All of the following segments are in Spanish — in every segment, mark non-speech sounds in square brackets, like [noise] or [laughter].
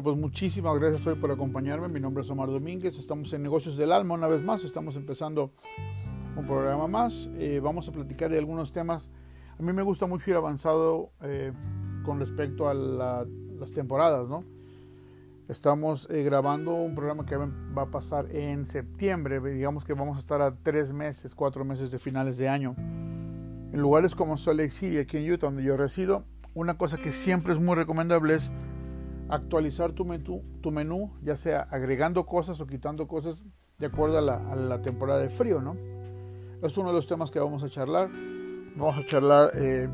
Bueno, pues muchísimas gracias hoy por acompañarme. Mi nombre es Omar Domínguez. Estamos en Negocios del Alma una vez más. Estamos empezando un programa más. Eh, vamos a platicar de algunos temas. A mí me gusta mucho ir avanzado eh, con respecto a las temporadas, ¿no? Estamos eh, grabando un programa que va a pasar en septiembre. Digamos que vamos a estar a tres meses, cuatro meses de finales de año. En lugares como Salt Lake City, aquí en Utah, donde yo resido, una cosa que siempre es muy recomendable es actualizar tu menú, tu menú, ya sea agregando cosas o quitando cosas de acuerdo a la, temporada de frío, ¿no? Es uno de los temas que vamos a charlar. Vamos a charlar eh,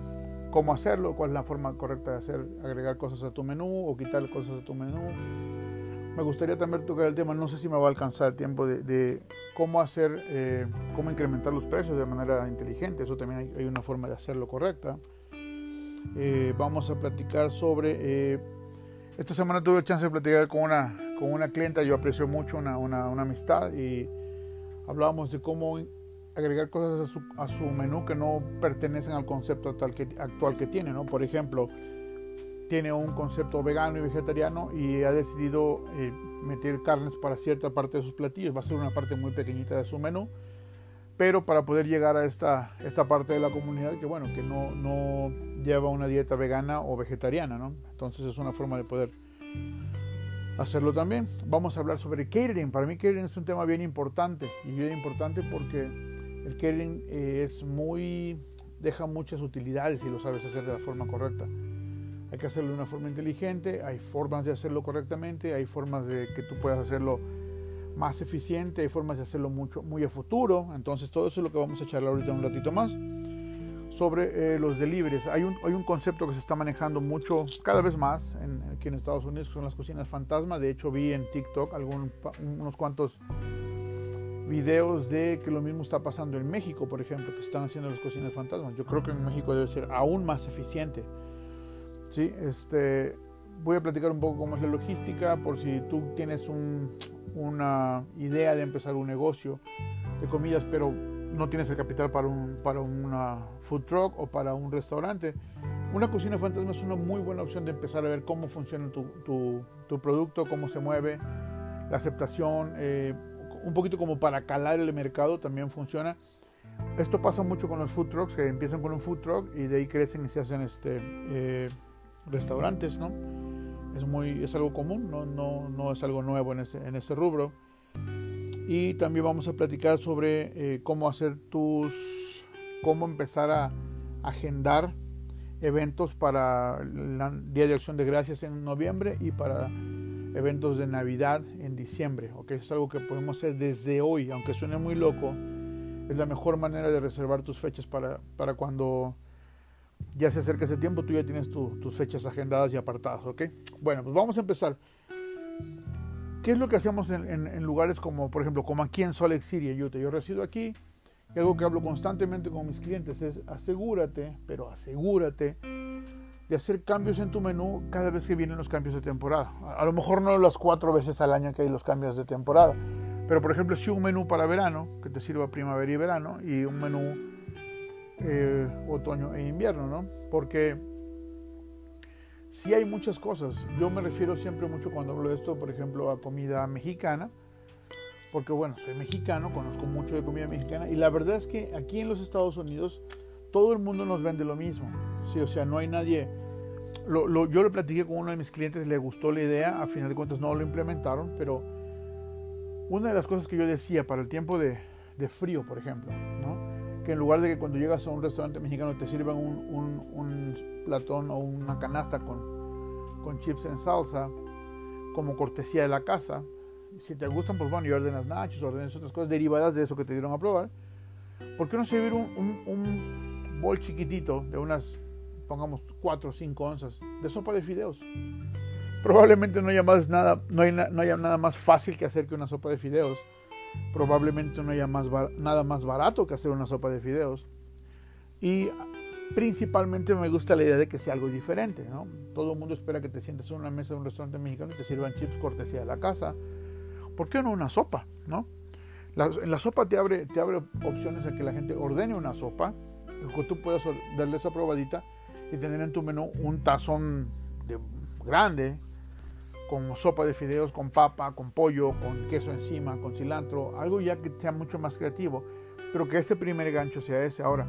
cómo hacerlo, cuál es la forma correcta de hacer, agregar cosas a tu menú o quitar cosas a tu menú. Me gustaría también tocar el tema, no sé si me va a alcanzar el tiempo de, cómo hacer, eh, cómo incrementar los precios de manera inteligente. Eso también hay, una forma de hacerlo correcta. Eh, vamos a platicar sobre esta semana tuve chance de platicar con una, con una clienta, yo aprecio mucho una, una, una amistad y hablábamos de cómo agregar cosas a su, a su, menú que no pertenecen al concepto actual que, actual que tiene, ¿no? Por ejemplo, tiene un concepto vegano y vegetariano y ha decidido eh, meter carnes para cierta parte de sus platillos. Va a ser una parte muy pequeñita de su menú, pero para poder llegar a esta, esta parte de la comunidad que, bueno, que no, no lleva una dieta vegana o vegetariana, ¿no? Entonces es una forma de poder hacerlo también. Vamos a hablar sobre catering. Para mí catering es un tema bien importante y bien importante porque el catering eh, es muy deja muchas utilidades si lo sabes hacer de la forma correcta. Hay que hacerlo de una forma inteligente, hay formas de hacerlo correctamente, hay formas de que tú puedas hacerlo más eficiente, hay formas de hacerlo mucho, muy a futuro. Entonces todo eso es lo que vamos a charlar ahorita un ratito más sobre eh, los deliveries. Hay un, hay un concepto que se está manejando mucho, cada vez más, en, aquí en Estados Unidos, que son las cocinas fantasma. De hecho, vi en TikTok algún, unos cuantos videos de que lo mismo está pasando en México, por ejemplo, que están haciendo las cocinas fantasmas. Yo creo que en México debe ser aún más eficiente. ¿Sí? Este, voy a platicar un poco cómo es la logística, por si tú tienes un, una idea de empezar un negocio de comidas, pero no tienes el capital para, un, para una food truck o para un restaurante, una cocina fantasma es una muy buena opción de empezar a ver cómo funciona tu, tu, producto, cómo se mueve, la aceptación, eh, un poquito como para calar el mercado también funciona. Esto pasa mucho con los food trucks, que empiezan con un food truck y de ahí crecen y se hacen este, eh, restaurantes, ¿no? Es, muy, es algo común, no, no, no es algo nuevo en ese, en ese rubro y también vamos a platicar sobre eh, cómo hacer tus, cómo empezar a agendar eventos para el Día de Acción de Gracias en noviembre y para eventos de Navidad en diciembre. ¿okay? Es algo que podemos hacer desde hoy, aunque suene muy loco, es la mejor manera de reservar tus fechas para, para cuando ya se acerca ese tiempo, tú ya tienes tus fechas agendadas y apartadas. ¿okay? Bueno, pues vamos a empezar. ¿Qué es lo que hacemos en, lugares como, por ejemplo, como aquí en Salt Lake City, Utah? Yo resido aquí y algo que hablo constantemente con mis clientes es asegúrate, pero asegúrate de hacer cambios en tu menú cada vez que vienen los cambios de temporada. A lo mejor no las cuatro veces al año que hay los cambios de temporada, pero por ejemplo si un menú para verano, que te sirva primavera y verano, y un menú eh, otoño e invierno, ¿no? Porque sí hay muchas cosas. Yo me refiero siempre mucho cuando hablo de esto, por ejemplo, a comida mexicana, porque bueno, soy mexicano, conozco mucho de comida mexicana y la verdad es que aquí en los Estados Unidos todo el mundo nos vende lo mismo. Sí, o sea, no hay nadie... yo lo platiqué con uno de mis clientes, le gustó la idea, a final de cuentas no lo implementaron, pero una de las cosas que yo decía para el tiempo de, de frío, por ejemplo, ¿no? Que en lugar de que cuando llegas a un restaurante mexicano te sirvan un, un, platón o una canasta con, con, chips en salsa como cortesía de la casa, si te gustan, pues bueno, y ordenas nachos, ordenas otras cosas derivadas de eso que te dieron a probar, ¿por qué no servir un, un bol chiquitito de unas, pongamos, 4 o 5 onzas de sopa de fideos? Probablemente no haya, más nada, no, no haya nada más fácil que hacer que una sopa de fideos probablemente no haya más nada más barato que hacer una sopa de fideos. Y principalmente me gusta la idea de que sea algo diferente. ¿no? Todo el mundo espera que te sientes en una mesa de un restaurante mexicano y te sirvan chips cortesía de la casa. ¿Por qué no una sopa? ¿no? La, la sopa te abre, te abre opciones a que la gente ordene una sopa, que tú puedas darle esa probadita y tener en tu menú un tazón de, grande como sopa de fideos con papa, con pollo, con queso encima, con cilantro, algo ya que sea mucho más creativo, pero que ese primer gancho sea ese. Ahora,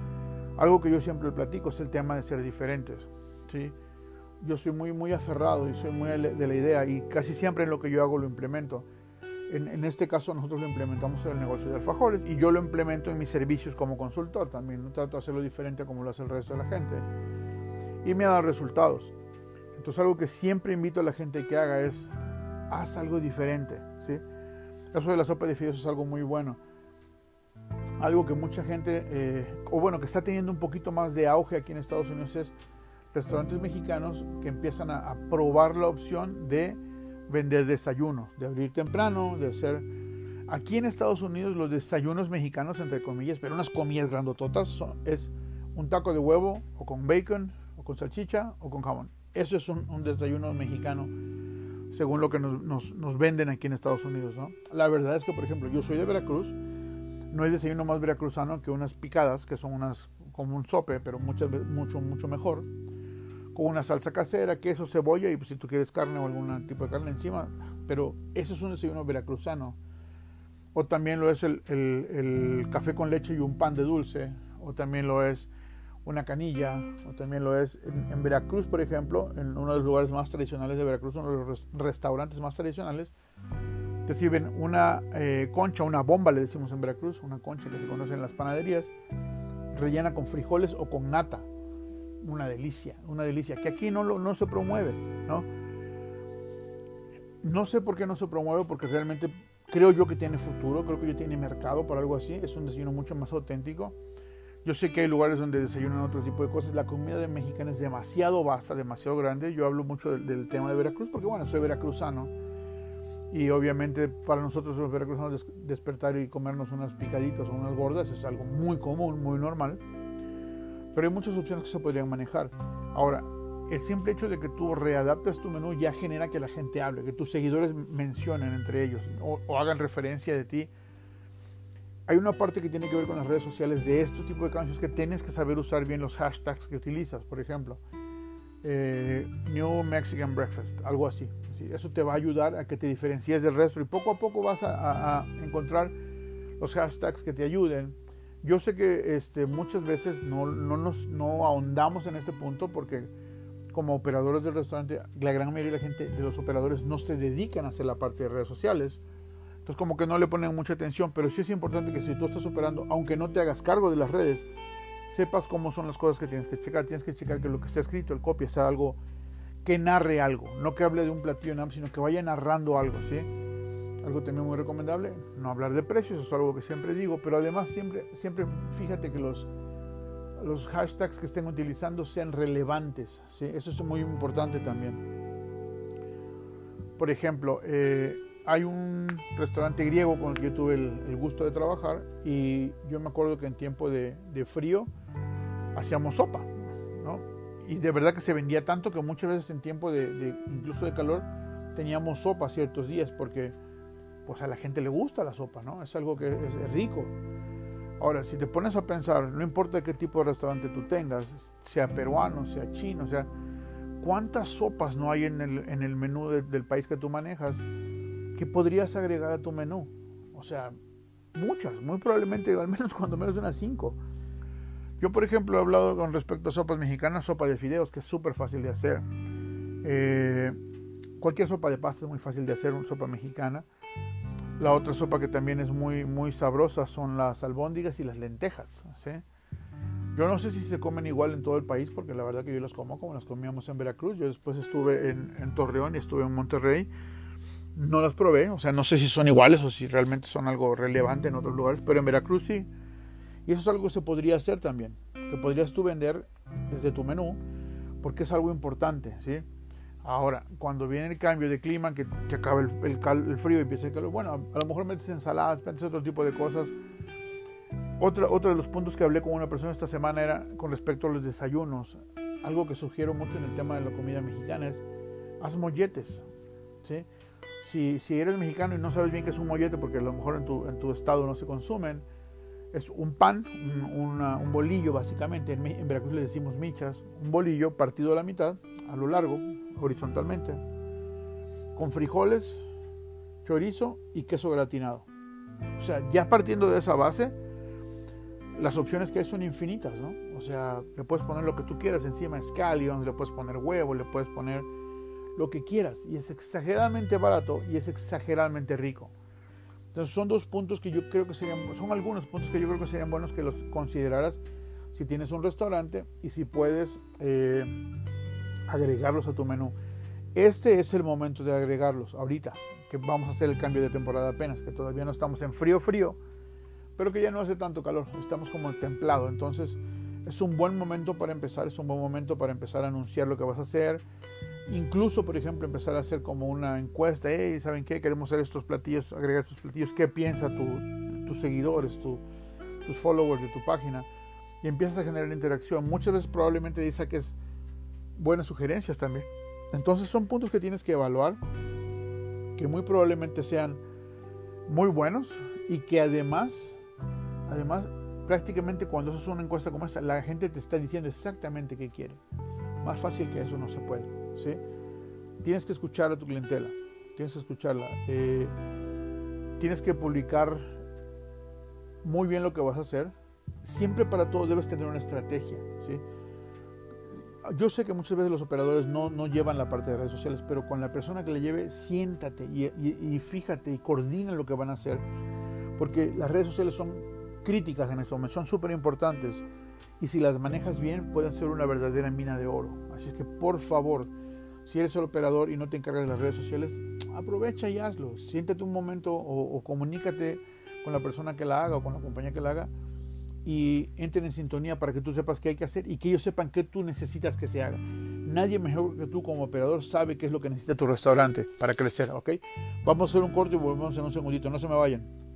algo que yo siempre platico es el tema de ser diferentes. ¿sí? Yo soy muy, muy aferrado y soy muy de la idea y casi siempre en lo que yo hago lo implemento. En, en, este caso nosotros lo implementamos en el negocio de alfajores y yo lo implemento en mis servicios como consultor también. No trato de hacerlo diferente como lo hace el resto de la gente. Y me ha dado resultados. Entonces algo que siempre invito a la gente que haga es, haz algo diferente. ¿sí? Eso de la sopa de fideos es algo muy bueno. Algo que mucha gente, eh, o bueno, que está teniendo un poquito más de auge aquí en Estados Unidos es restaurantes mexicanos que empiezan a, a probar la opción de vender desayunos, de abrir temprano, de hacer... Aquí en Estados Unidos los desayunos mexicanos, entre comillas, pero unas comidas grandototas, son, es un taco de huevo o con bacon o con salchicha o con jamón. Eso es un, un desayuno mexicano, según lo que nos, venden aquí en Estados Unidos. La verdad es que, por ejemplo, yo soy de Veracruz, no hay desayuno más veracruzano que unas picadas, que son unas como un sope, pero mucho, mucho, mucho mejor con una salsa casera, queso, cebolla y pues, si tú quieres carne o algún tipo de carne encima. Pero eso es un desayuno veracruzano. O también lo es el, café con leche y un pan de dulce. O también lo es una canilla. O también lo es en, Veracruz, por ejemplo, en uno de los lugares más tradicionales de Veracruz, uno de los restaurantes más tradicionales. Te sirven una eh, concha, una bomba, le decimos en Veracruz, una concha que se conoce en las panaderías, rellena con frijoles o con nata una delicia, una delicia, que aquí no, lo, no se promueve, ¿no? No sé por qué no se promueve, porque realmente creo yo que tiene futuro, creo que yo tiene mercado para algo así, es un desayuno mucho más auténtico. Yo sé que hay lugares donde desayunan otro tipo de cosas, la comida de mexicana es demasiado vasta, demasiado grande, yo hablo mucho del, del tema de Veracruz, porque bueno, soy veracruzano, y obviamente para nosotros los veracruzanos despertar y comernos unas picaditas o unas gordas es algo muy común, muy normal pero hay muchas opciones que se podrían manejar. Ahora, el simple hecho de que tú readaptes tu menú ya genera que la gente hable, que tus seguidores mencionen entre ellos o, o hagan referencia de ti. Hay una parte que tiene que ver con las redes sociales de este tipo de cambios que tienes que saber usar bien los hashtags que utilizas. Por ejemplo, eh, New Mexican Breakfast, algo así. ¿sí? Eso te va a ayudar a que te diferencies del resto y poco a poco vas a, a, a encontrar los hashtags que te ayuden yo sé que este, muchas veces no, no, nos, no ahondamos en este punto porque como operadores del restaurante, la gran mayoría de la gente, de los operadores, no se dedican a hacer la parte de redes sociales. Entonces como que no le ponen mucha atención, pero sí es importante que si tú estás operando, aunque no te hagas cargo de las redes, sepas cómo son las cosas que tienes que checar. Tienes que checar que lo que está escrito, el copia, sea algo que narre algo, no que hable de un platillo, sino que vaya narrando algo, ¿sí? Algo también muy recomendable, no hablar de precios, eso es algo que siempre digo, pero además siempre, siempre fíjate que los, los hashtags que estén utilizando sean relevantes, ¿sí? eso es muy importante también. Por ejemplo, eh, hay un restaurante griego con el que yo tuve el, gusto de trabajar y yo me acuerdo que en tiempo de, frío hacíamos sopa, ¿no? Y de verdad que se vendía tanto que muchas veces en tiempo de, incluso de calor teníamos sopa ciertos días porque pues a la gente le gusta la sopa, ¿no? Es algo que es, rico. Ahora, si te pones a pensar, no importa qué tipo de restaurante tú tengas, sea peruano, sea chino, sea, ¿cuántas sopas no hay en el, en el menú de, del país que tú manejas que podrías agregar a tu menú? O sea, muchas, muy probablemente, al menos [laughs] cuando menos unas cinco. Yo, por ejemplo, he hablado con respecto a sopas mexicanas, sopa de fideos, que es súper fácil de hacer. Eh, cualquier sopa de pasta es muy fácil de hacer, una sopa mexicana. La otra sopa que también es muy, muy sabrosa son las albóndigas y las lentejas. Yo no sé si se comen igual en todo el país, porque la verdad que yo las como como las comíamos en Veracruz. Yo después estuve en Torreón y estuve en Monterrey. No las probé, o sea, no sé si son iguales o si realmente son algo relevante en otros lugares, pero en Veracruz sí. Y eso es algo que se podría hacer también, que podrías tú vender desde tu menú, porque es algo importante, ¿sí? Ahora, cuando viene el cambio de clima, que, que acaba el, el, el, frío y empieza el calor, bueno, a, lo mejor metes ensaladas, metes otro tipo de cosas. Otro, otro de los puntos que hablé con una persona esta semana era con respecto a los desayunos. Algo que sugiero mucho en el tema de la comida mexicana es, haz molletes. ¿sí? Si, si eres mexicano y no sabes bien qué es un mollete, porque a lo mejor en tu, en tu estado no se consumen, es un pan, un, una, un bolillo básicamente, en, en Veracruz le decimos michas, un bolillo partido a la mitad, a lo largo, horizontalmente, con frijoles, chorizo y queso gratinado. O sea, ya partiendo de esa base, las opciones que hay son infinitas, ¿no? O sea, le puedes poner lo que tú quieras encima, scallions, le puedes poner huevo, le puedes poner lo que quieras. Y es exageradamente barato y es exageradamente rico. Entonces son dos puntos que yo creo que serían, son algunos puntos que yo creo que serían buenos que los consideraras si tienes un restaurante y si puedes eh, agregarlos a tu menú. Este es el momento de agregarlos ahorita, que vamos a hacer el cambio de temporada apenas, que todavía no estamos en frío frío, pero que ya no hace tanto calor, estamos como templado, entonces es un buen momento para empezar, es un buen momento para empezar a anunciar lo que vas a hacer, incluso por ejemplo empezar a hacer como una encuesta, hey, ¿saben qué? Queremos hacer estos platillos, agregar estos platillos, ¿qué piensa tu, tus seguidores, tu, tus followers de tu página? Y empiezas a generar interacción, muchas veces probablemente dice que es buenas sugerencias también. Entonces son puntos que tienes que evaluar, que muy probablemente sean muy buenos y que además, además prácticamente cuando haces una encuesta como esta, la gente te está diciendo exactamente qué quiere. Más fácil que eso no se puede. ¿Sí? Tienes que escuchar a tu clientela, tienes que escucharla. Eh, tienes que publicar muy bien lo que vas a hacer. Siempre para todo debes tener una estrategia. ¿sí? yo sé que muchas veces los operadores no, no, llevan la parte de redes sociales, pero con la persona que le lleve, siéntate y, fíjate y coordina lo que van a hacer, porque las redes sociales son críticas en este momento, son súper importantes y si las manejas bien pueden ser una verdadera mina de oro. Así es que por favor, si eres el operador y no te encargas de las redes sociales, aprovecha y hazlo. Siéntate un momento o, o comunícate con la persona que la haga o con la compañía que la haga y entren en sintonía para que tú sepas qué hay que hacer y que ellos sepan qué tú necesitas que se haga. Nadie mejor que tú como operador sabe qué es lo que necesita tu restaurante para crecer, ¿ok? Vamos a hacer un corte y volvemos en un segundito, no se me vayan.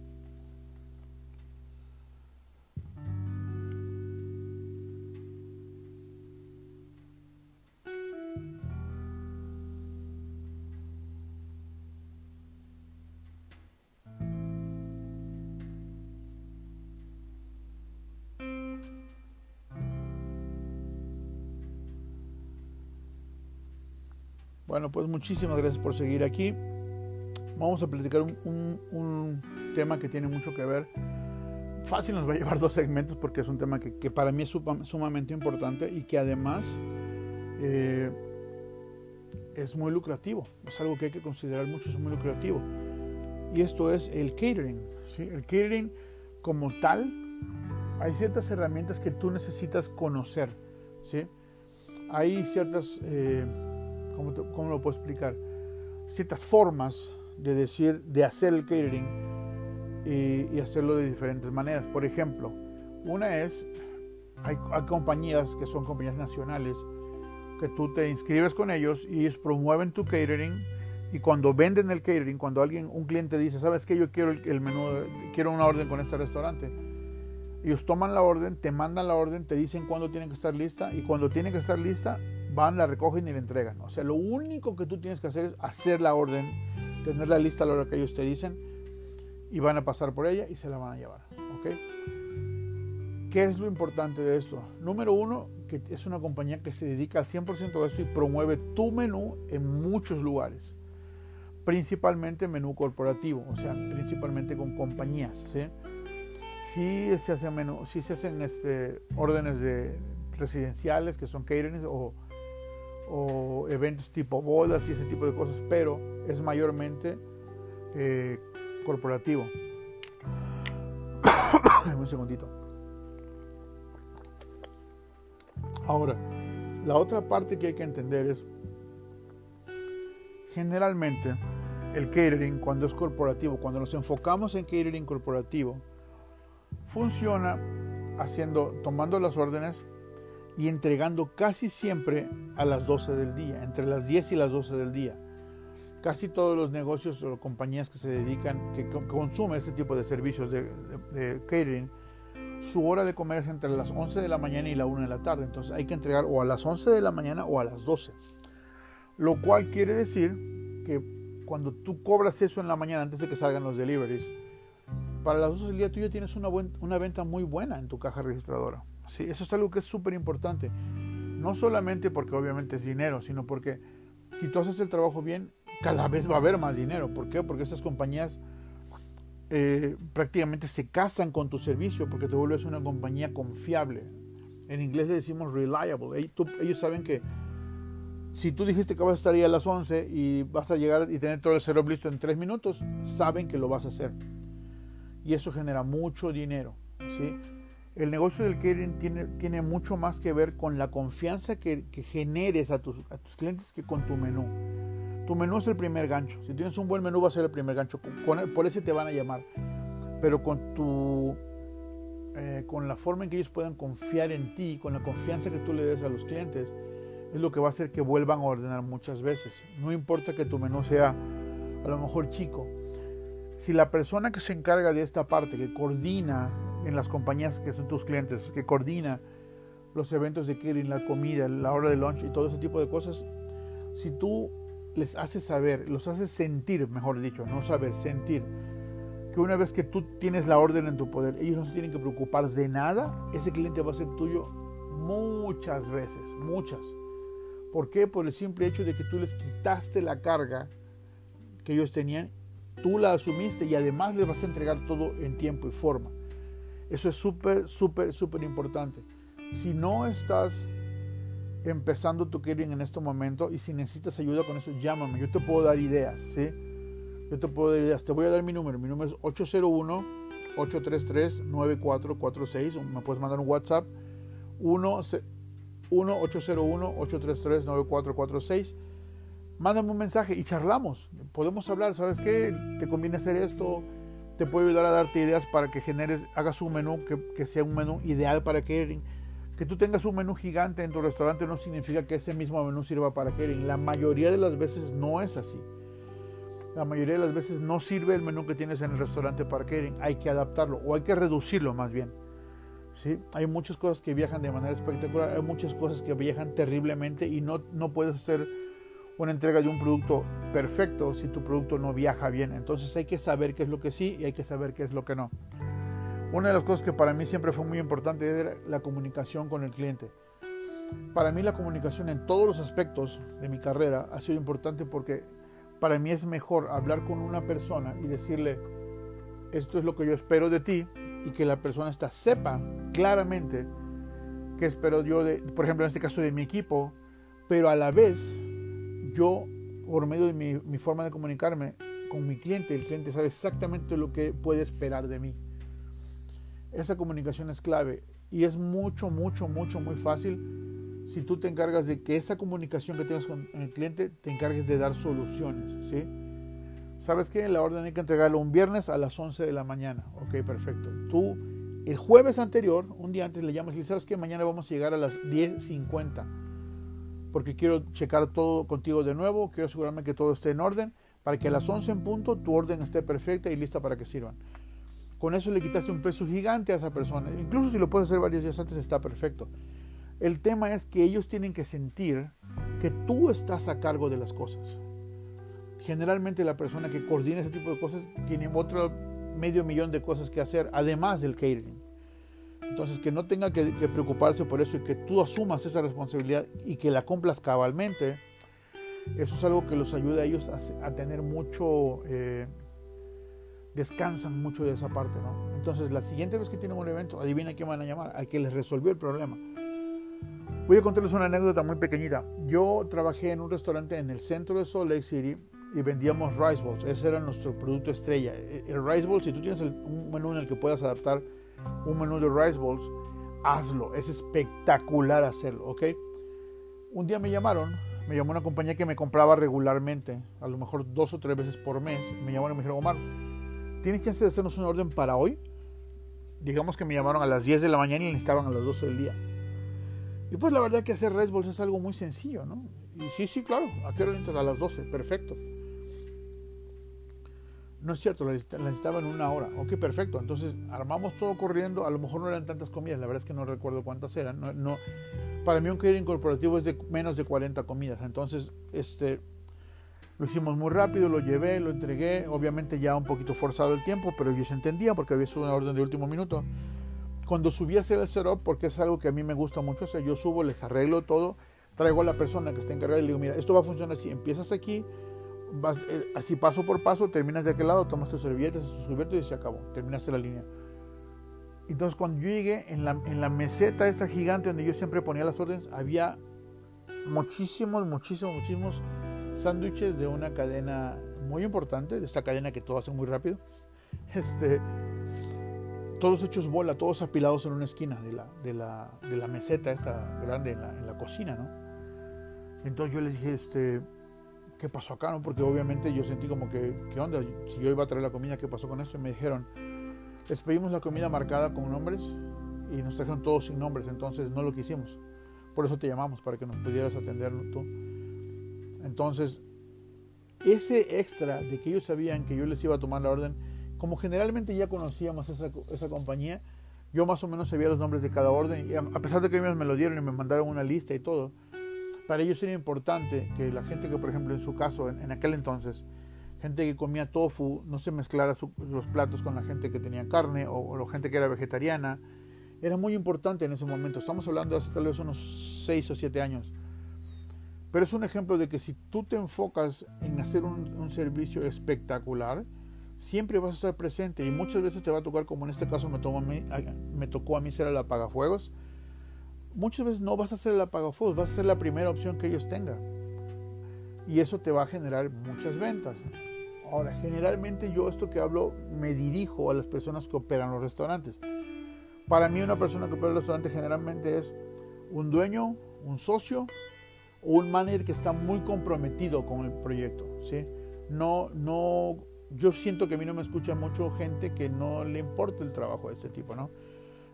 Bueno, pues muchísimas gracias por seguir aquí. Vamos a platicar un, tema que tiene mucho que ver. Fácil nos va a llevar [laughs] dos segmentos porque es un tema que, para mí es sumamente importante y que además eh, es muy lucrativo. Es algo que hay que considerar mucho, es muy lucrativo. Y esto es el catering. El catering como tal, hay ciertas herramientas que tú necesitas conocer. Hay ciertas... Eh, ¿cómo, lo puedo explicar? Ciertas formas de decir, de hacer el catering y, hacerlo de diferentes maneras. Por ejemplo, una es, hay, compañías que son compañías nacionales, que tú te inscribes con ellos y ellos promueven tu catering y cuando venden el catering, cuando alguien, un cliente dice, sabes que yo quiero el, menú, quiero una orden con este restaurante, ellos toman la orden, te mandan la orden, te dicen cuándo tienen que estar lista y cuando tiene que estar lista, van, la recogen y la entregan. O sea, lo único que tú tienes que hacer es hacer la orden, tener la lista a la hora que ellos te dicen y van a pasar por ella y se la van a llevar. ¿Ok? ¿Qué es lo importante de esto? Número uno, que es una compañía que se dedica al 100% a esto y promueve tu menú en muchos lugares. Principalmente menú corporativo, o sea, principalmente con compañías. ¿sí? Si se hacen, menú, si se hacen este, órdenes de residenciales que son catering o o eventos tipo bodas y ese tipo de cosas, pero es mayormente eh, corporativo. [coughs] Un segundito. Ahora, la otra parte que hay que entender es, generalmente, el catering cuando es corporativo, cuando nos enfocamos en catering corporativo, funciona haciendo, tomando las órdenes y entregando casi siempre a las 12 del día, entre las 10 y las 12 del día. Casi todos los negocios o compañías que se dedican, que consumen este tipo de servicios de, catering, su hora de comer es entre las 11 de la mañana y la 1 de la tarde. Entonces hay que entregar o a las 11 de la mañana o a las 12. Lo cual quiere decir que cuando tú cobras eso en la mañana antes de que salgan los deliveries, para las 12 del día tú ya tienes una venta muy buena en tu caja registradora. ¿Sí? Eso es algo que es súper importante. No solamente porque obviamente es dinero, sino porque si tú haces el trabajo bien, cada vez va a haber más dinero. ¿Por qué? Porque esas compañías eh, prácticamente se casan con tu servicio porque te vuelves una compañía confiable. En inglés le decimos reliable. Ellos saben que si tú dijiste que vas a estar ahí a las 11 y vas a llegar y tener todo el setup listo en 3 minutos, saben que lo vas a hacer. Y eso genera mucho dinero. ¿sí? El negocio del catering tiene, mucho más que ver con la confianza que, generes a tus, clientes que con tu menú. Tu menú es el primer gancho. Si tienes un buen menú va a ser el primer gancho. por ese te van a llamar. Pero con tu eh, con la forma en que ellos puedan confiar en ti, con la confianza que tú le des a los clientes, es lo que va a hacer que vuelvan a ordenar muchas veces. No importa que tu menú sea a lo mejor chico. Si la persona que se encarga de esta parte, que coordina en las compañías que son tus clientes, que coordina los eventos de catering, la comida, la hora de lunch y todo ese tipo de cosas, si tú les haces saber, los haces sentir, mejor dicho, no saber, sentir, que una vez que tú tienes la orden en tu poder, ellos no se tienen que preocupar de nada, ese cliente va a ser tuyo muchas veces, muchas. ¿Por qué? Por el simple hecho de que tú les quitaste la carga que ellos tenían, tú la asumiste y además les vas a entregar todo en tiempo y forma. Eso es súper, súper, súper importante. Si no estás empezando tu catering en este momento y si necesitas ayuda con eso, llámame. Yo te puedo dar ideas, ¿sí? Yo te puedo dar ideas. Te voy a dar mi número. Mi número es 801-833-9446. Me puedes mandar un WhatsApp. 1-801-833-9446. Mándame un mensaje y charlamos. Podemos hablar. ¿Sabes qué? ¿Te conviene hacer esto? Te puedo ayudar a darte ideas para que generes, hagas un menú que, que sea un menú ideal para catering. Que tú tengas un menú gigante en tu restaurante no significa que ese mismo menú sirva para catering. La mayoría de las veces no es así. La mayoría de las veces no sirve el menú que tienes en el restaurante para catering, hay que adaptarlo o hay que reducirlo más bien. ¿sí? Hay muchas cosas que viajan de manera espectacular, hay muchas cosas que viajan terriblemente y no, no puedes hacer una entrega de un producto perfecto si tu producto no viaja bien. Entonces hay que saber qué es lo que sí y hay que saber qué es lo que no. Una de las cosas que para mí siempre fue muy importante era la comunicación con el cliente. Para mí la comunicación en todos los aspectos de mi carrera ha sido importante porque para mí es mejor hablar con una persona y decirle, esto es lo que yo espero de ti, y que la persona esta sepa claramente qué espero yo por ejemplo, en este caso de mi equipo, pero a la vez yo, por medio de mi, forma de comunicarme con mi cliente, el cliente sabe exactamente lo que puede esperar de mí. Esa comunicación es clave y es mucho, mucho, mucho, muy fácil si tú te encargas de que esa comunicación que tengas con el cliente, te encargues de dar soluciones, ¿sí? ¿Sabes qué? La orden hay que entregarlo un viernes a las 11 de la mañana. Ok, perfecto. Tú, el jueves anterior, un día antes le llamas y dices, ¿sabes qué? Mañana vamos a llegar a las 10.50. Porque quiero checar todo contigo de nuevo, quiero asegurarme que todo esté en orden, para que a las 11 en punto tu orden esté perfecta y lista para que sirvan. Con eso le quitaste un peso gigante a esa persona. Incluso si lo puedes hacer varios días antes, está perfecto. El tema es que ellos tienen que sentir que tú estás a cargo de las cosas. Generalmente la persona que coordina ese tipo de cosas tiene otro medio millón de cosas que hacer, además del catering. Entonces, que no tenga que, preocuparse por eso y que tú asumas esa responsabilidad y que la cumplas cabalmente, eso es algo que los ayuda a ellos a, tener mucho, eh, descansan mucho de esa parte, ¿no? Entonces, la siguiente vez que tienen un evento, adivina quién van a llamar, al que les resolvió el problema. Voy a contarles una anécdota muy pequeñita. Yo trabajé en un restaurante en el centro de Salt Lake City y vendíamos rice bowls. Ese era nuestro producto estrella. El rice bowl, si tú tienes un menú en el que puedas adaptar un menú de rice bowls, hazlo. Es espectacular hacerlo, ¿ok? Un día me llamaron, me llamó una compañía que me compraba regularmente, a lo mejor dos o tres veces por mes. Me llamaron y me dijeron, Omar, ¿tienes chance de hacernos una orden para hoy? Digamos que me llamaron a las 10 de la mañana y necesitaban a las 12 del día. Y pues la verdad que hacer Red Bulls es algo muy sencillo, ¿no? Y sí, sí, claro, ¿a qué hora entras? A las 12, perfecto. No es cierto, la necesitaba en una hora. Ok, perfecto. Entonces armamos todo corriendo. A lo mejor no eran tantas comidas, la verdad es que no recuerdo cuántas eran. No, para mí un catering corporativo es de menos de 40 comidas. Entonces, este, lo hicimos muy rápido, lo llevé, lo entregué. Obviamente ya un poquito forzado el tiempo, pero ellos entendían porque había sido una orden de último minuto cuando subí a hacer el setup, porque es algo que a mí me gusta mucho, o sea, yo subo, les arreglo todo, traigo a la persona que está encargada y le digo, mira, esto va a funcionar así, empiezas aquí, vas, eh, así paso por paso, terminas de aquel lado, tomas tus servilletas, tus cubiertos y se acabó, terminaste la línea. Entonces cuando yo llegué en la, en la meseta esta gigante donde yo siempre ponía las órdenes, había muchísimos, muchísimos, muchísimos sándwiches de una cadena muy importante, de esta cadena que todo hace muy rápido. [laughs] Este, todos hechos bola, todos apilados en una esquina de la, de la, de la meseta esta grande en la, en la, cocina, ¿no? Entonces yo les dije, este, ¿qué pasó acá? No? Porque obviamente yo sentí como que, ¿qué onda? Si yo iba a traer la comida, ¿qué pasó con esto? Y me dijeron, les pedimos la comida marcada con nombres y nos trajeron todos sin nombres, entonces no lo quisimos. Por eso te llamamos, para que nos pudieras atender tú. Entonces, ese extra de que ellos sabían que yo les iba a tomar la orden, como generalmente ya conocíamos esa, esa compañía, yo más o menos sabía los nombres de cada orden, y a pesar de que ellos me lo dieron y me mandaron una lista y todo, para ellos era importante que la gente que, por ejemplo, en su caso, en, aquel entonces, gente que comía tofu, no se mezclara los platos con la gente que tenía carne o, la gente que era vegetariana. Era muy importante en ese momento. Estamos hablando de hace tal vez unos 6 o 7 años. Pero es un ejemplo de que si tú te enfocas en hacer un, servicio espectacular, siempre vas a estar presente y muchas veces te va a tocar, como en este caso me, me tocó a mí ser el apagafuegos. Muchas veces no vas a ser el apagafuegos, vas a ser la primera opción que ellos tengan. Y eso te va a generar muchas ventas. Ahora, generalmente yo esto que hablo me dirijo a las personas que operan los restaurantes. Para mí una persona que opera el restaurante generalmente es un dueño, un socio o un manager que está muy comprometido con el proyecto. ¿sí? No, no yo siento que a mí no me escucha mucho gente que no le importa el trabajo de este tipo, ¿no?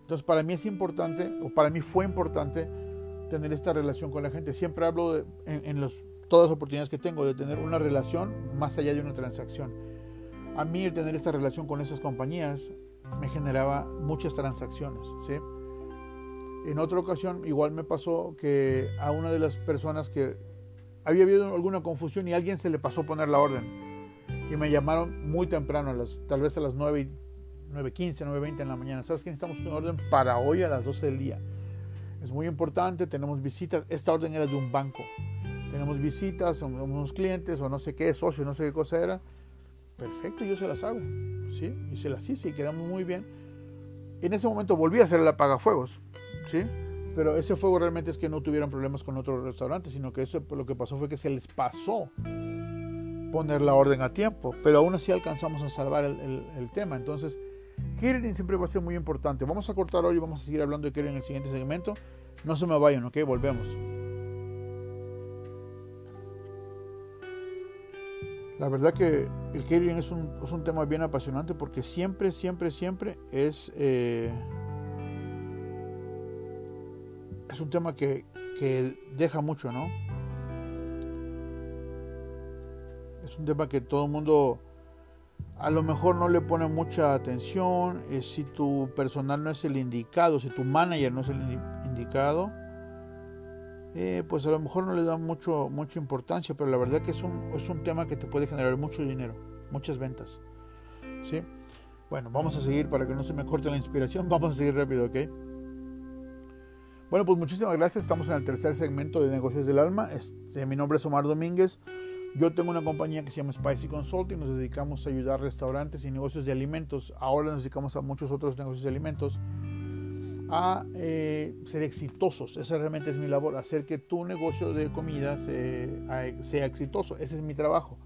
Entonces, para mí es importante, o para mí fue importante, tener esta relación con la gente. Siempre hablo de, en, todas las oportunidades que tengo de tener una relación más allá de una transacción. A mí el tener esta relación con esas compañías me generaba muchas transacciones, ¿sí? En otra ocasión, igual me pasó que a una de las personas que había habido alguna confusión y a alguien se le pasó poner la orden y me llamaron muy temprano, a las, tal vez a las 9, 9.15, 9.20 en la mañana. ¿Sabes que necesitamos una orden para hoy a las 12 del día? Es muy importante, tenemos visitas. Esta orden era de un banco. Tenemos visitas, somos unos clientes o no sé qué, socio, no sé qué cosa era. Perfecto, yo se las hago. ¿sí? Y se las hice y quedamos muy bien. En ese momento volví a hacer el apagafuegos. ¿sí? Pero ese fuego realmente es que no tuvieron problemas con otros restaurantes, sino que eso lo que pasó fue que se les pasó poner la orden a tiempo, pero aún así alcanzamos a salvar el, tema. Entonces, catering siempre va a ser muy importante. Vamos a cortar hoy y vamos a seguir hablando de catering en el siguiente segmento. No se me vayan, ¿ok? Volvemos. La verdad que el catering es un, es un tema bien apasionante porque siempre, siempre, siempre es, eh, es un tema que, que deja mucho, ¿no? es un tema que todo el mundo a lo mejor no le pone mucha atención. Eh, si tu personal no es el indicado, si tu manager no es el indicado, eh, pues a lo mejor no le da mucho, mucha importancia, pero la verdad que es un, es un tema que te puede generar mucho dinero, muchas ventas. ¿sí? Bueno, vamos a seguir para que no se me corte la inspiración, [laughs] vamos a seguir rápido, ¿ok? Bueno, pues muchísimas gracias. Estamos en el tercer segmento de Negocios del Alma. Este, mi nombre es Omar Domínguez. Yo tengo una compañía que se llama Spicy Consulting, nos dedicamos a ayudar restaurantes y negocios de alimentos. Ahora nos dedicamos a muchos otros negocios de alimentos a eh, ser exitosos. Esa realmente es mi labor, hacer que tu negocio de comida sea exitoso. Ese es mi trabajo.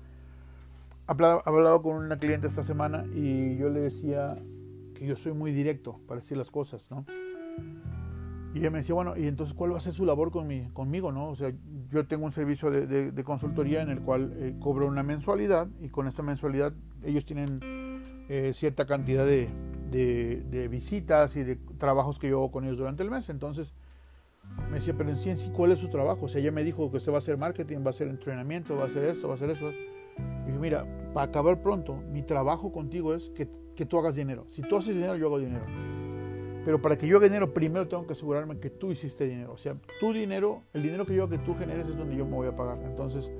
He hablado con una cliente esta semana y yo le decía que yo soy muy directo para decir las cosas, ¿no? Y ella me decía, bueno, ¿y entonces cuál va a ser su labor conmigo, no? O sea, yo tengo un servicio de, consultoría en el cual eh, cobro una mensualidad y con esta mensualidad ellos tienen eh, cierta cantidad de, visitas y de trabajos que yo hago con ellos durante el mes. Entonces me decía, pero en sí, en sí, ¿cuál es su trabajo? O sea, ella me dijo que usted va a hacer marketing, va a hacer entrenamiento, va a hacer esto, va a hacer eso. Y dije, mira, para acabar pronto, mi trabajo contigo es que, que tú hagas dinero. Si tú haces dinero, yo hago dinero. Pero para que yo haga dinero, primero tengo que asegurarme que tú hiciste dinero. O sea, tu dinero, el dinero que yo que tú generes es donde yo me voy a pagar. Entonces,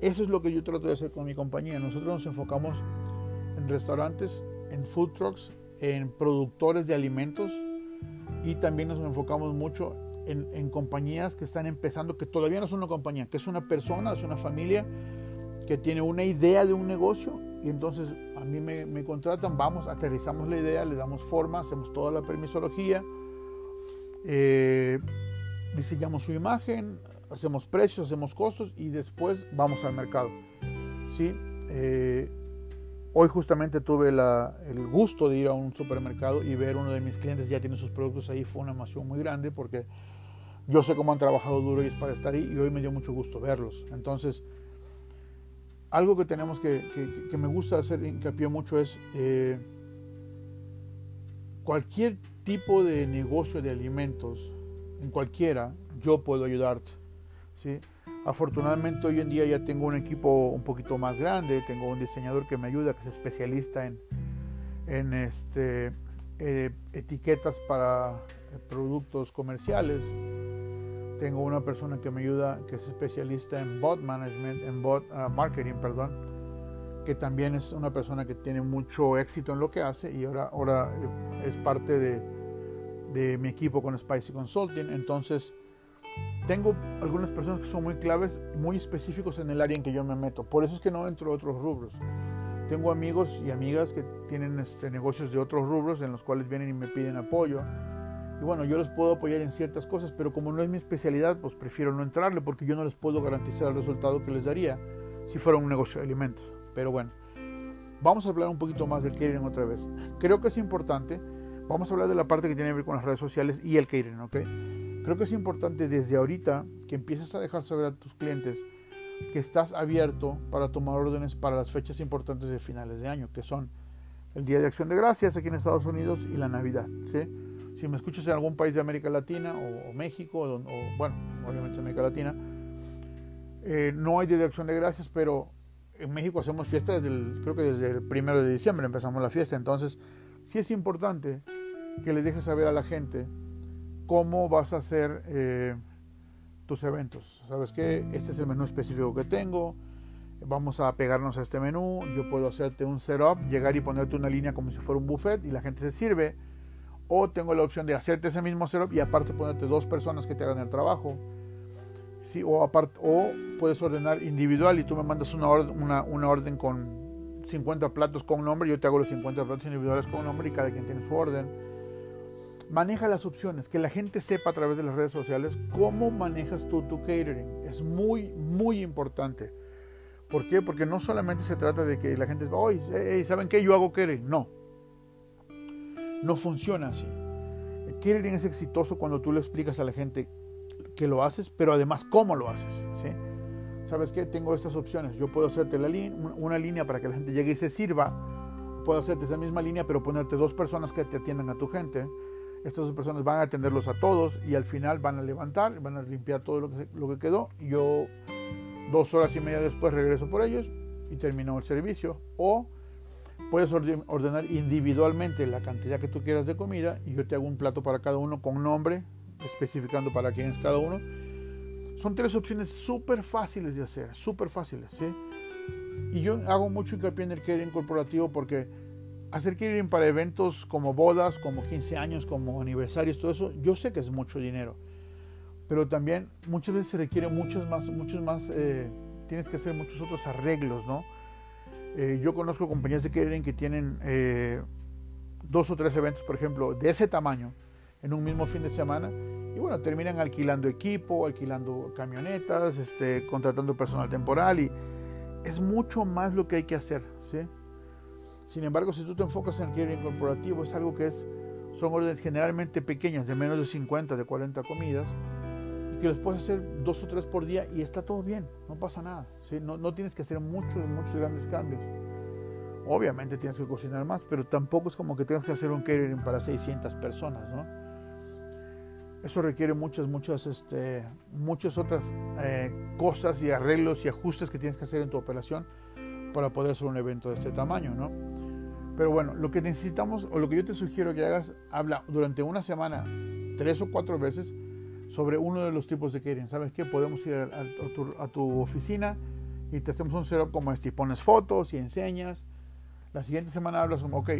eso es lo que yo trato de hacer con mi compañía. Nosotros nos enfocamos en restaurantes, en food trucks, en productores de alimentos y también nos enfocamos mucho en, en compañías que están empezando, que todavía no son una compañía, que es una persona, es una familia que tiene una idea de un negocio y entonces mí me, contratan, vamos, aterrizamos la idea, le damos forma, hacemos toda la permisología, eh, diseñamos su imagen, hacemos precios, hacemos costos y después vamos al mercado. ¿sí? Eh, hoy justamente tuve el gusto de ir a un supermercado y ver uno de mis clientes ya tiene sus productos ahí, fue una emoción muy grande porque yo sé cómo han trabajado duro ellos para estar ahí y hoy me dio mucho gusto verlos. Entonces, algo que tenemos que, que, me gusta hacer hincapié mucho es eh, cualquier tipo de negocio de alimentos, en cualquiera, yo puedo ayudarte. ¿sí? Afortunadamente hoy en día ya tengo un equipo un poquito más grande, tengo un diseñador que me ayuda, que es especialista en, en este, eh, etiquetas para eh, productos comerciales tengo una persona que me ayuda, que es especialista en bot management, en bot ah, marketing, perdón, que también es una persona que tiene mucho éxito en lo que hace y ahora, ahora eh, es parte de, de mi equipo con Spicy Consulting. Entonces, tengo algunas personas que son muy claves, muy específicos en el área en que yo me meto. Por eso es que no entro a otros rubros. Tengo amigos y amigas que tienen este, negocios de otros rubros en los cuales vienen y me piden apoyo y bueno, yo les puedo apoyar en ciertas cosas, pero como no es mi especialidad, pues prefiero no entrarle porque yo no les puedo garantizar el resultado que les daría si fuera un negocio de alimentos. Pero bueno, vamos a hablar un poquito más del catering otra vez. Creo que es importante, vamos a hablar de la parte que tiene que ver con las redes sociales y el catering, ¿ok? Creo que es importante desde ahorita que empieces a dejar saber a tus clientes que estás abierto para tomar órdenes para las fechas importantes de finales de año, que son el Día de Acción de Gracias aquí en Estados Unidos y la Navidad, ¿sí? Si me escuchas en algún país de América Latina o, México, o, bueno, obviamente América Latina, eh, no hay Día de Acción de Gracias, pero en México hacemos fiesta desde el, creo que desde el primero de diciembre empezamos la fiesta, entonces sí es importante que le dejes saber a la gente cómo vas a hacer eh, tus eventos. ¿Sabes qué? Este es el menú específico que tengo. Vamos a pegarnos a este menú. Yo puedo hacerte un setup, llegar y ponerte una línea como si fuera un buffet y la gente se sirve o tengo la opción de hacerte ese mismo setup y aparte ponerte dos personas que te hagan el trabajo. ¿sí? O, aparte, o puedes ordenar individual y tú me mandas una, una, una orden con 50 platos con nombre, yo te hago los 50 platos individuales con nombre y cada quien tiene su orden. Maneja las opciones, que la gente sepa a través de las redes sociales cómo manejas tú tu catering. Es muy, muy importante. ¿Por qué? Porque no solamente se trata de que la gente diga, oye, ¿saben qué? Yo hago catering. No, no funciona así. Catering es exitoso cuando tú le explicas a la gente que lo haces, pero además cómo lo haces. ¿Sabes qué? Tengo estas opciones. Yo puedo hacerte una línea para que la gente llegue y se sirva. Puedo hacerte esa misma línea, pero ponerte dos personas que te atiendan a tu gente. Estas dos personas van a atenderlos a todos y al final van a levantar, van a limpiar todo lo que, lo que quedó. Yo dos horas y media después regreso por ellos y termino el servicio. O Puedes ordenar individualmente la cantidad que tú quieras de comida y yo te hago un plato para cada uno con nombre, especificando para quién es cada uno. Son tres opciones súper fáciles de hacer, súper fáciles, ¿sí? Y yo hago mucho hincapié en el catering corporativo porque hacer catering para eventos como bodas, como 15 años, como aniversarios, todo eso, yo sé que es mucho dinero. Pero también muchas veces se requiere muchos más, muchos más, eh, tienes que hacer muchos otros arreglos, ¿no? Eh, yo conozco compañías de catering que tienen eh, dos o tres eventos, por ejemplo, de ese tamaño en un mismo fin de semana y bueno, terminan alquilando equipo, alquilando camionetas, este, contratando personal temporal y es mucho más lo que hay que hacer, ¿sí? Sin embargo, si tú te enfocas en el catering corporativo, es algo que es, son órdenes generalmente pequeñas, de menos de 50, de 40 comidas, que los puedes hacer dos o tres por día y está todo bien, no pasa nada. No, no, tienes que hacer muchos, muchos grandes cambios. Obviamente tienes que cocinar más, pero tampoco es como que tengas que hacer un catering para 600 personas, ¿no? Eso requiere muchas, muchas, este, muchas otras eh, cosas y arreglos y ajustes que tienes que hacer en tu operación para poder hacer un evento de este tamaño, ¿no? Pero bueno, lo que necesitamos o lo que yo te sugiero que hagas, habla durante una semana, tres o cuatro veces, sobre uno de los tipos de catering. ¿Sabes qué? Podemos ir a, tu, oficina y te hacemos un setup como este. Y pones fotos y enseñas. La siguiente semana hablas como, ok,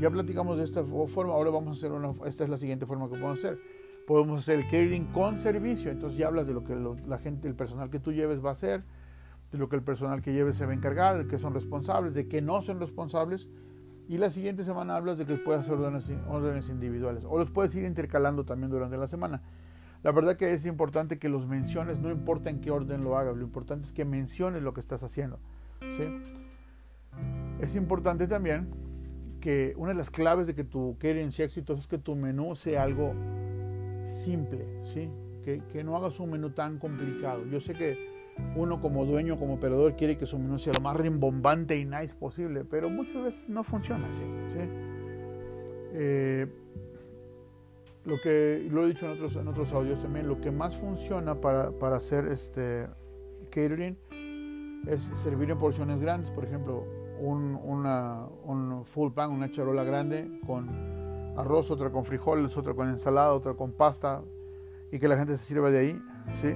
ya platicamos de esta forma, ahora vamos a hacer una, esta es la siguiente forma que podemos hacer. Podemos hacer el catering con servicio, entonces ya hablas de lo que la gente, el personal que tú lleves va a hacer, de lo que el personal que lleve se va a encargar, de qué son responsables, de qué no son responsables. Y la siguiente semana hablas de que puedes hacer órdenes, órdenes individuales o los puedes ir intercalando también durante la semana. La verdad que es importante que los menciones, no importa en qué orden lo hagas, lo importante es que menciones lo que estás haciendo. ¿sí? Es importante también que una de las claves de que tu catering sea exitoso es que tu menú sea algo simple, ¿sí? Que, que, no hagas un menú tan complicado. Yo sé que uno como dueño, como operador, quiere que su menú sea lo más rimbombante y nice posible, pero muchas veces no funciona así. ¿sí? Eh, lo que lo he dicho en otros, en otros audios también, lo que más funciona para, para hacer este catering es servir en porciones grandes, por ejemplo, un, una, un full pan, una charola grande con arroz, otra con frijoles, otra con ensalada, otra con pasta y que la gente se sirva de ahí, ¿sí?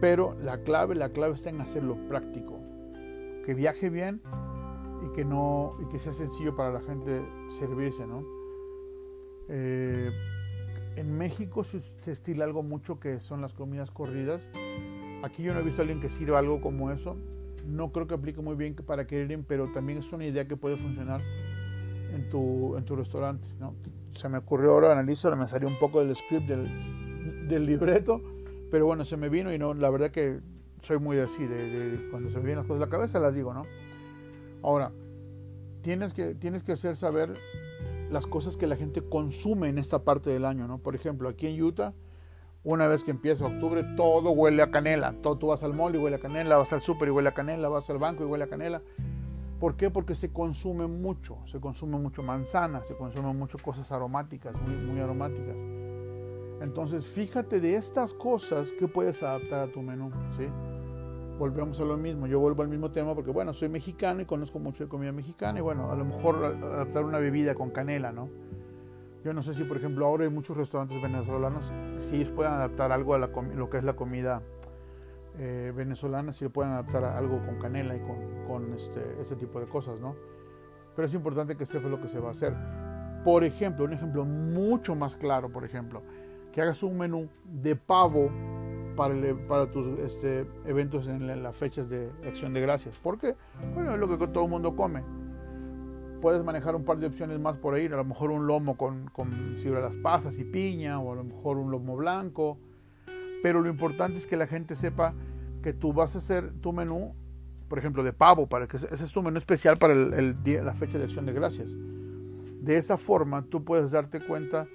Pero la clave, la clave está en hacerlo práctico, que viaje bien y que no y que sea sencillo para la gente servirse, ¿no? Eh, en México se, se, estila algo mucho que son las comidas corridas. Aquí yo no he visto a alguien que sirva algo como eso. No creo que aplique muy bien para catering, pero también es una idea que puede funcionar en tu, en tu restaurante. ¿no? Se me ocurrió ahora, analizo, me salió un poco del script del, del, libreto, pero bueno, se me vino y no, la verdad que soy muy así, de, de, cuando se me vienen las cosas a la cabeza las digo, ¿no? Ahora, tienes que, tienes que hacer saber las cosas que la gente consume en esta parte del año, ¿no? Por ejemplo, aquí en Utah, una vez que empieza octubre, todo huele a canela. Todo, tú vas al mall y huele a canela, vas al súper y huele a canela, vas al banco y huele a canela. ¿Por qué? Porque se consume mucho, se consume mucho manzana, se consumen mucho cosas aromáticas, muy, muy aromáticas. Entonces, fíjate de estas cosas que puedes adaptar a tu menú, ¿sí? Volvemos a lo mismo. Yo vuelvo al mismo tema porque, bueno, soy mexicano y conozco mucho de comida mexicana y, bueno, a lo mejor adaptar una bebida con canela, ¿no? Yo no sé si, por ejemplo, ahora hay muchos restaurantes venezolanos, si ellos pueden adaptar algo a la lo que es la comida eh, venezolana, si pueden adaptar algo con canela y con, con este, ese tipo de cosas, ¿no? Pero es importante que sepas lo que se va a hacer. Por ejemplo, un ejemplo mucho más claro, por ejemplo, que hagas un menú de pavo para, para tus este, eventos en, las fechas de acción de gracias. ¿Por qué? Bueno, es lo que todo el mundo come. Puedes manejar un par de opciones más por ahí, a lo mejor un lomo con, con las pasas y piña, o a lo mejor un lomo blanco. Pero lo importante es que la gente sepa que tú vas a hacer tu menú, por ejemplo, de pavo, para que ese es tu menú especial para el, el día, la fecha de acción de gracias. De esa forma tú puedes darte cuenta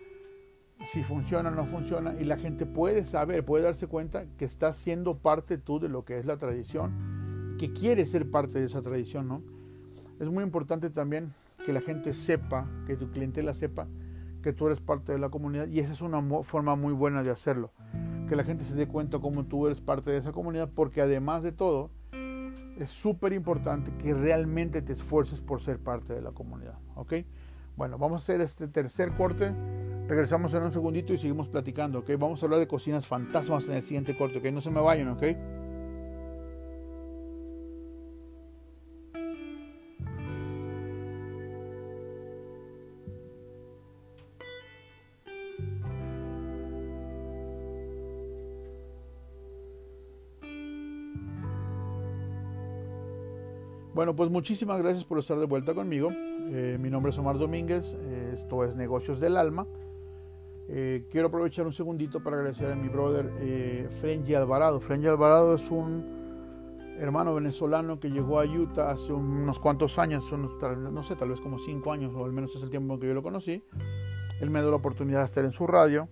si funciona o no funciona y la gente puede saber, puede darse cuenta que estás siendo parte tú de lo que es la tradición, que quieres ser parte de esa tradición, ¿no? Es muy importante también que la gente sepa, que tu clientela sepa que tú eres parte de la comunidad y esa es una forma muy buena de hacerlo, que la gente se dé cuenta cómo tú eres parte de esa comunidad porque además de todo es súper importante que realmente te esfuerces por ser parte de la comunidad, ¿ok? Bueno, vamos a hacer este tercer corte Regresamos en un segundito y seguimos platicando, ¿ok? Vamos a hablar de cocinas fantasmas en el siguiente corte, ¿ok? No se me vayan, ¿ok? Bueno, pues muchísimas gracias por estar de vuelta conmigo. Eh, mi nombre es Omar Domínguez, esto es Negocios del Alma. Eh, quiero aprovechar un segundito para agradecer a mi brother eh, Frenji Alvarado. Frenji Alvarado es un hermano venezolano que llegó a Utah hace unos cuantos años, no sé, tal vez como cinco años o al menos es el tiempo en que yo lo conocí. Él me dio la oportunidad de estar en su radio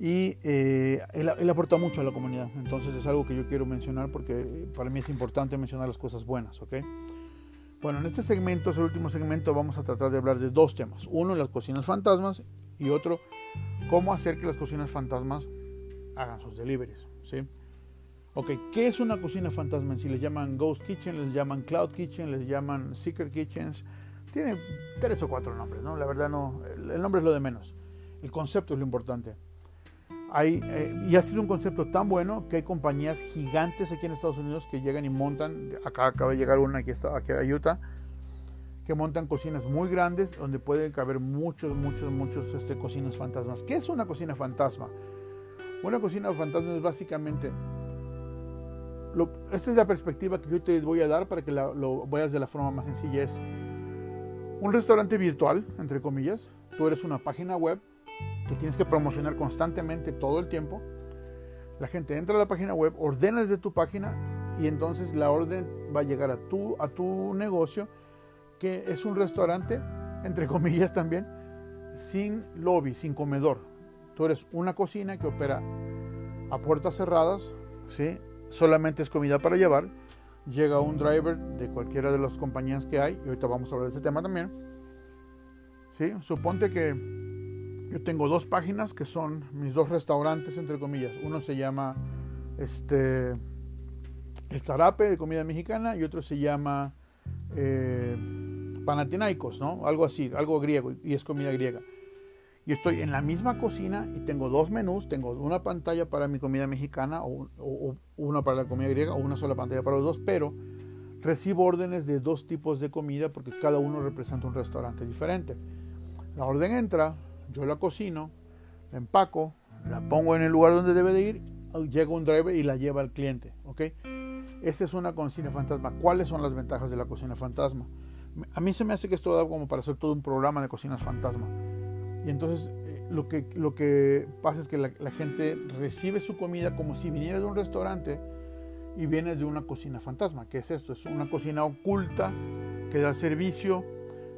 y eh, él, él, aporta mucho a la comunidad. Entonces es algo que yo quiero mencionar porque para mí es importante mencionar las cosas buenas, ¿ok? Bueno, en este segmento, es el último segmento, vamos a tratar de hablar de dos temas. Uno, las cocinas fantasmas y otro, cómo hacer que las cocinas fantasmas hagan sus deliveries. ¿sí? Ok, ¿qué es una cocina fantasma? Si les llaman Ghost Kitchen, les llaman Cloud Kitchen, les llaman Secret Kitchens. Tiene tres o cuatro nombres, ¿no? La verdad no, el nombre es lo de menos. El concepto es lo importante. Hay, eh, y ha sido un concepto tan bueno que hay compañías gigantes aquí en Estados Unidos que llegan y montan, acá acaba de llegar una aquí, está, aquí a Utah, que montan cocinas muy grandes donde pueden caber muchos, muchos, muchos este, cocinas fantasmas. ¿Qué es una cocina fantasma? Una cocina fantasma es básicamente esta es la perspectiva que yo te voy a dar para que lo veas de la forma más sencilla. Es un restaurante virtual, entre comillas. Tú eres una página web que tienes que promocionar constantemente todo el tiempo. La gente entra a la página web, ordena desde tu página y entonces la orden va a llegar a tu, a tu negocio, que es un restaurante, entre comillas también, sin lobby, sin comedor. Tú eres una cocina que opera a puertas cerradas, ¿sí? solamente es comida para llevar. Llega un driver de cualquiera de las compañías que hay, y ahorita vamos a hablar de ese tema también. ¿Sí? Suponte que yo tengo dos páginas que son mis dos restaurantes, entre comillas. Uno se llama este, El Zarape de comida mexicana y otro se llama eh, Panathinaikos, ¿no? Algo así, algo griego, y es comida griega y estoy en la misma cocina y tengo dos menús, tengo una pantalla para mi comida mexicana o, una para la comida griega o una sola pantalla para los dos, pero recibo órdenes de dos tipos de comida porque cada uno representa un restaurante diferente. La orden entra, yo la cocino, la empaco, la pongo en el lugar donde debe de ir, llega un driver y la lleva al cliente, ¿ok? Esa es una cocina fantasma. ¿Cuáles son las ventajas de la cocina fantasma? A mí se me hace que esto da como para hacer todo un programa de cocinas fantasma. Y entonces eh, lo, que, lo que pasa es que la, gente recibe su comida como si viniera de un restaurante y viene de una cocina fantasma. ¿Qué es esto? Es una cocina oculta que da servicio.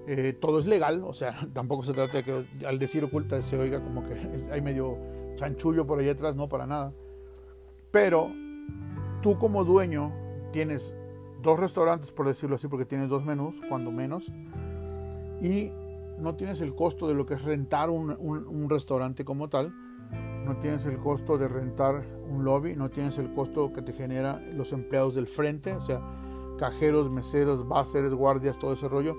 Eh, todo es legal, o sea, [laughs] tampoco se trata de que al decir oculta se oiga como que [laughs] hay medio chanchullo por ahí atrás, no para nada. Pero tú como dueño tienes dos restaurantes, por decirlo así, porque tienes dos menús, cuando menos, y no tienes el costo de lo que es rentar un, restaurante como tal, no tienes el costo de rentar un lobby, no tienes el costo que te genera los empleados del frente, o sea, cajeros, meseros, básseres, guardias, todo ese rollo.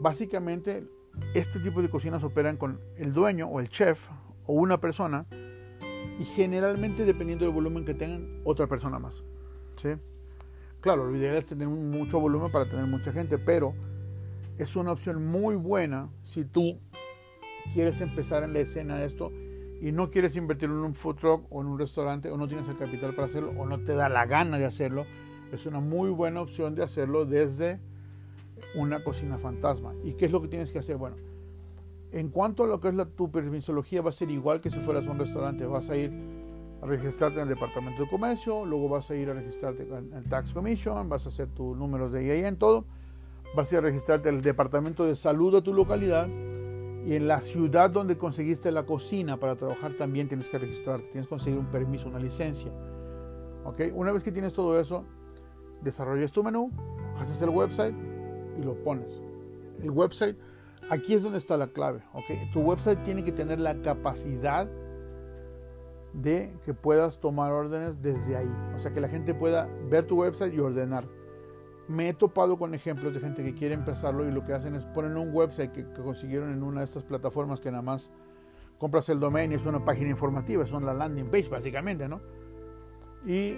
Básicamente, este tipo de cocinas operan con el dueño o el chef o una persona y generalmente, dependiendo del volumen que tengan, otra persona más. ¿sí? Claro, lo ideal es tener mucho volumen para tener mucha gente, pero es una opción muy buena si tú quieres empezar en la escena de esto y no quieres invertir en un food truck o en un restaurante o no tienes el capital para hacerlo o no te da la gana de hacerlo, es una muy buena opción de hacerlo desde una cocina fantasma. ¿Y qué es lo que tienes que hacer? Bueno, en cuanto a lo que es la, tu permisología va a ser igual que si fueras un restaurante, vas a ir a registrarte en el departamento de comercio, luego vas a ir a registrarte en el tax commission, vas a hacer tus números de en todo vas a ir a registrarte al departamento de salud de tu localidad y en la ciudad donde conseguiste la cocina para trabajar también tienes que registrarte, tienes que conseguir un permiso, una licencia. ¿Ok? Una vez que tienes todo eso, desarrollas tu menú, haces el website y lo pones. El website, aquí es donde está la clave. ¿ok? Tu website tiene que tener la capacidad de que puedas tomar órdenes desde ahí. O sea, que la gente pueda ver tu website y ordenar me he topado con ejemplos de gente que quiere empezarlo y lo que hacen es poner un website que, consiguieron en una de estas plataformas que nada más compras el domain y es una página informativa, son la landing page básicamente, ¿no? Y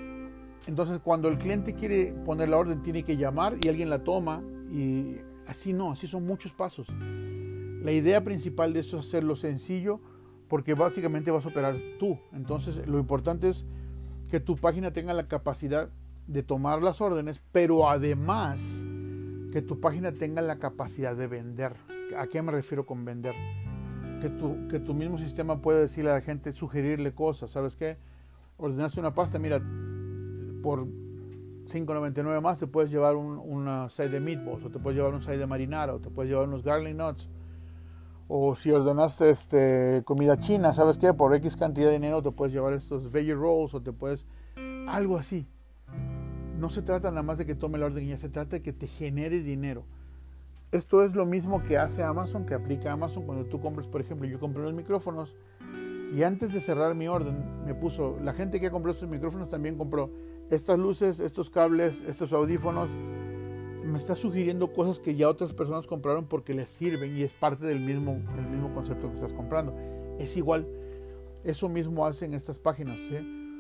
entonces cuando el cliente quiere poner la orden tiene que llamar y alguien la toma y así no, así son muchos pasos. La idea principal de esto es hacerlo sencillo porque básicamente vas a operar tú. Entonces lo importante es que tu página tenga la capacidad de tomar las órdenes, pero además que tu página tenga la capacidad de vender. ¿A qué me refiero con vender? Que tu, que tu mismo sistema pueda decirle a la gente, sugerirle cosas. ¿Sabes qué? Ordenaste una pasta, mira, por 5.99 más te puedes llevar un, una side de meatballs, o te puedes llevar un side de marinara, o te puedes llevar unos garlic nuts. O si ordenaste este, comida china, ¿sabes qué? Por X cantidad de dinero te puedes llevar estos veggie rolls, o te puedes... Algo así no se trata nada más de que tome la orden ya se trata de que te genere dinero. Esto es lo mismo que hace Amazon, que aplica Amazon cuando tú compras, por ejemplo, yo compré los micrófonos y antes de cerrar mi orden me puso, la gente que compró estos micrófonos también compró estas luces, estos cables, estos audífonos. Me está sugiriendo cosas que ya otras personas compraron porque les sirven y es parte del mismo, el mismo concepto que estás comprando. Es igual, eso mismo hacen estas páginas. ¿sí?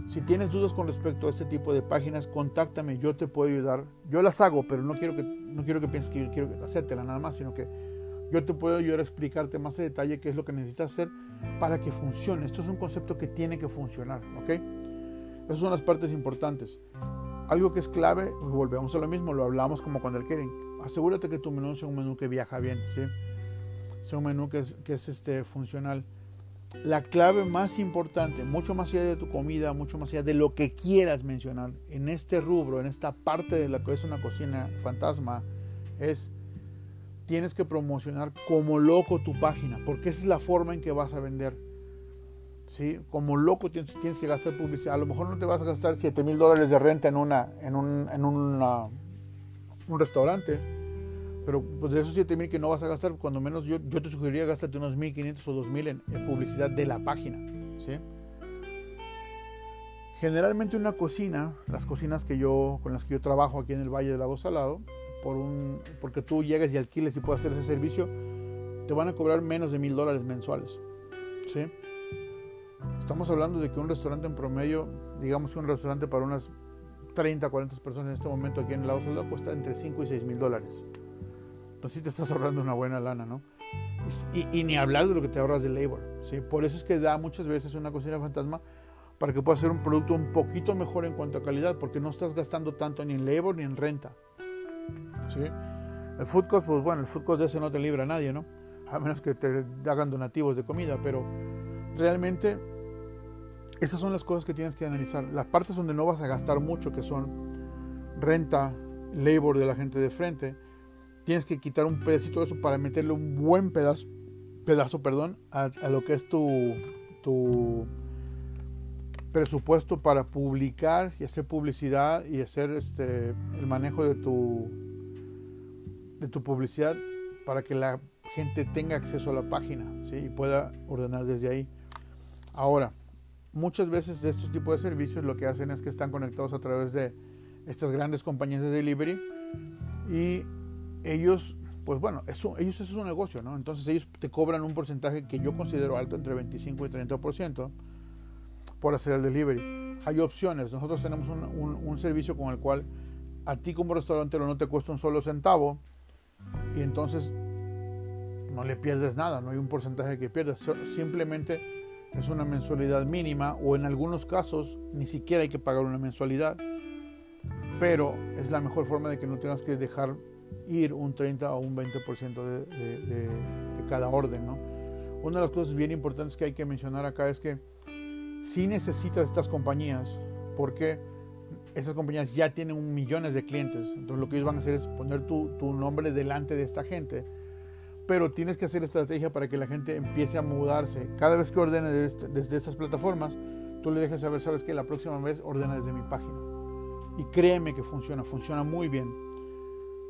Si tienes dudas con respecto a este tipo de páginas, contáctame, yo te puedo ayudar. Yo las hago, pero no quiero que, no quiero que pienses que yo quiero hacértela nada más, sino que yo te puedo ayudar a explicarte más en detalle qué es lo que necesitas hacer para que funcione. Esto es un concepto que tiene que funcionar, ¿ok? Esas son las partes importantes. Algo que es clave, volvemos a lo mismo, lo hablamos como cuando el quieren. Asegúrate que tu menú sea un menú que viaja bien, ¿sí? Sea un menú que es, que es este, funcional. La clave más importante, mucho más allá de tu comida, mucho más allá de lo que quieras mencionar, en este rubro, en esta parte de la que es una cocina fantasma, es tienes que promocionar como loco tu página, porque esa es la forma en que vas a vender. ¿Sí? Como loco tienes, que gastar publicidad. A lo mejor no te vas a gastar 7 mil dólares de renta en, una, en, un, en un restaurante, pero pues de esos 7 mil que no vas a gastar, cuando menos yo, yo te sugeriría gastarte unos 1.500 o 2.000 en, en publicidad de la página. ¿sí? Generalmente una cocina, las cocinas que yo, con las que yo trabajo aquí en el Valle del Lago Salado, por un, porque tú llegas y alquiles y puedes hacer ese servicio, te van a cobrar menos de mil dólares mensuales. ¿sí? Estamos hablando de que un restaurante en promedio, digamos que un restaurante para unas 30, 40 personas en este momento aquí en el Lago Salado cuesta entre 5 y 6 mil dólares. Entonces sí te estás ahorrando una buena lana, ¿no? Y, y, ni hablar de lo que te ahorras de labor, ¿sí? Por eso es que da muchas veces una cocina fantasma para que puedas hacer un producto un poquito mejor en cuanto a calidad, porque no estás gastando tanto ni en labor ni en renta. ¿sí? El food cost, pues bueno, el food cost de ese no te libra a nadie, ¿no? A menos que te hagan donativos de comida, pero realmente esas son las cosas que tienes que analizar. Las partes donde no vas a gastar mucho, que son renta, labor de la gente de frente, tienes que quitar un pedacito de eso para meterle un buen pedazo, pedazo perdón, a, a lo que es tu, tu presupuesto para publicar y hacer publicidad y hacer este, el manejo de tu, de tu publicidad para que la gente tenga acceso a la página ¿sí? y pueda ordenar desde ahí. Ahora, muchas veces de estos tipos de servicios lo que hacen es que están conectados a través de estas grandes compañías de delivery y ellos, pues bueno, eso, ellos eso es un negocio, ¿no? Entonces ellos te cobran un porcentaje que yo considero alto, entre 25 y 30%, por hacer el delivery. Hay opciones. Nosotros tenemos un, un, servicio con el cual a ti como restaurantero no te cuesta un solo centavo y entonces no le pierdes nada, no hay un porcentaje que pierdas. Simplemente es una mensualidad mínima o en algunos casos ni siquiera hay que pagar una mensualidad. Pero es la mejor forma de que no tengas que dejar ir un 30 o un 20% de, de, cada orden. ¿no? Una de las cosas bien importantes que hay que mencionar acá es que si necesitas estas compañías porque esas compañías ya tienen millones de clientes. Entonces lo que ellos van a hacer es poner tu, tu nombre delante de esta gente. Pero tienes que hacer estrategia para que la gente empiece a mudarse. Cada vez que ordene desde, desde estas plataformas, tú le dejas saber, sabes que la próxima vez ordena desde mi página. Y créeme que funciona, funciona muy bien.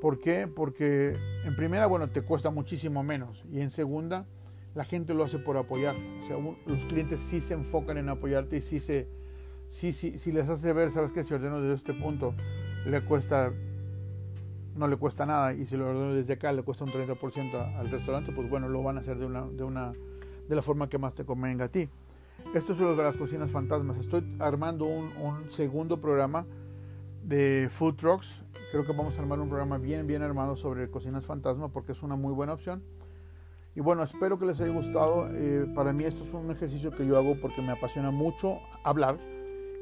¿Por qué? Porque en primera, bueno, te cuesta muchísimo menos. Y en segunda, la gente lo hace por apoyar. O sea, los clientes sí se enfocan en apoyarte y sí, se, sí, sí, sí les hace ver, sabes que si ordeno desde este punto le cuesta, no le cuesta nada y si lo ordeno desde acá le cuesta un 30% al restaurante, pues bueno, lo van a hacer de, una, de, una, de la forma que más te convenga a ti. Esto es lo de las cocinas fantasmas. Estoy armando un, un segundo programa de food trucks. Creo que vamos a armar un programa bien, bien armado sobre cocinas fantasmas porque es una muy buena opción. Y bueno, espero que les haya gustado. Eh, para mí esto es un ejercicio que yo hago porque me apasiona mucho hablar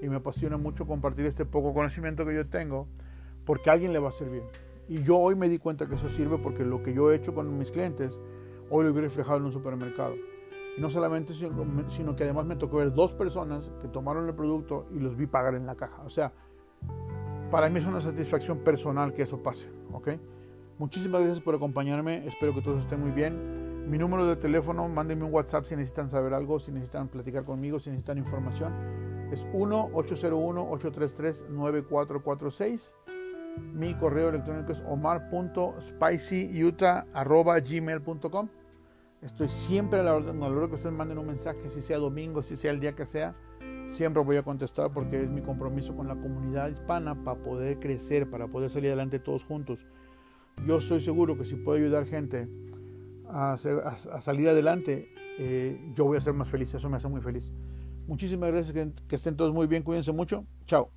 y me apasiona mucho compartir este poco conocimiento que yo tengo porque a alguien le va a servir. Y yo hoy me di cuenta que eso sirve porque lo que yo he hecho con mis clientes, hoy lo vi reflejado en un supermercado. Y no solamente, sino que además me tocó ver dos personas que tomaron el producto y los vi pagar en la caja. O sea, para mí es una satisfacción personal que eso pase. ¿ok? Muchísimas gracias por acompañarme. Espero que todos estén muy bien. Mi número de teléfono, mándenme un WhatsApp si necesitan saber algo, si necesitan platicar conmigo, si necesitan información. Es 1-801-833-9446. Mi correo electrónico es omar.spicyutah.gmail.com. Estoy siempre a la orden, a la que ustedes manden un mensaje, si sea domingo, si sea el día que sea, siempre voy a contestar porque es mi compromiso con la comunidad hispana para poder crecer, para poder salir adelante todos juntos. Yo estoy seguro que si puedo ayudar gente a, a, salir adelante, eh, yo voy a ser más feliz. Eso me hace muy feliz. Muchísimas gracias, que, que estén todos muy bien, cuídense mucho. Chao.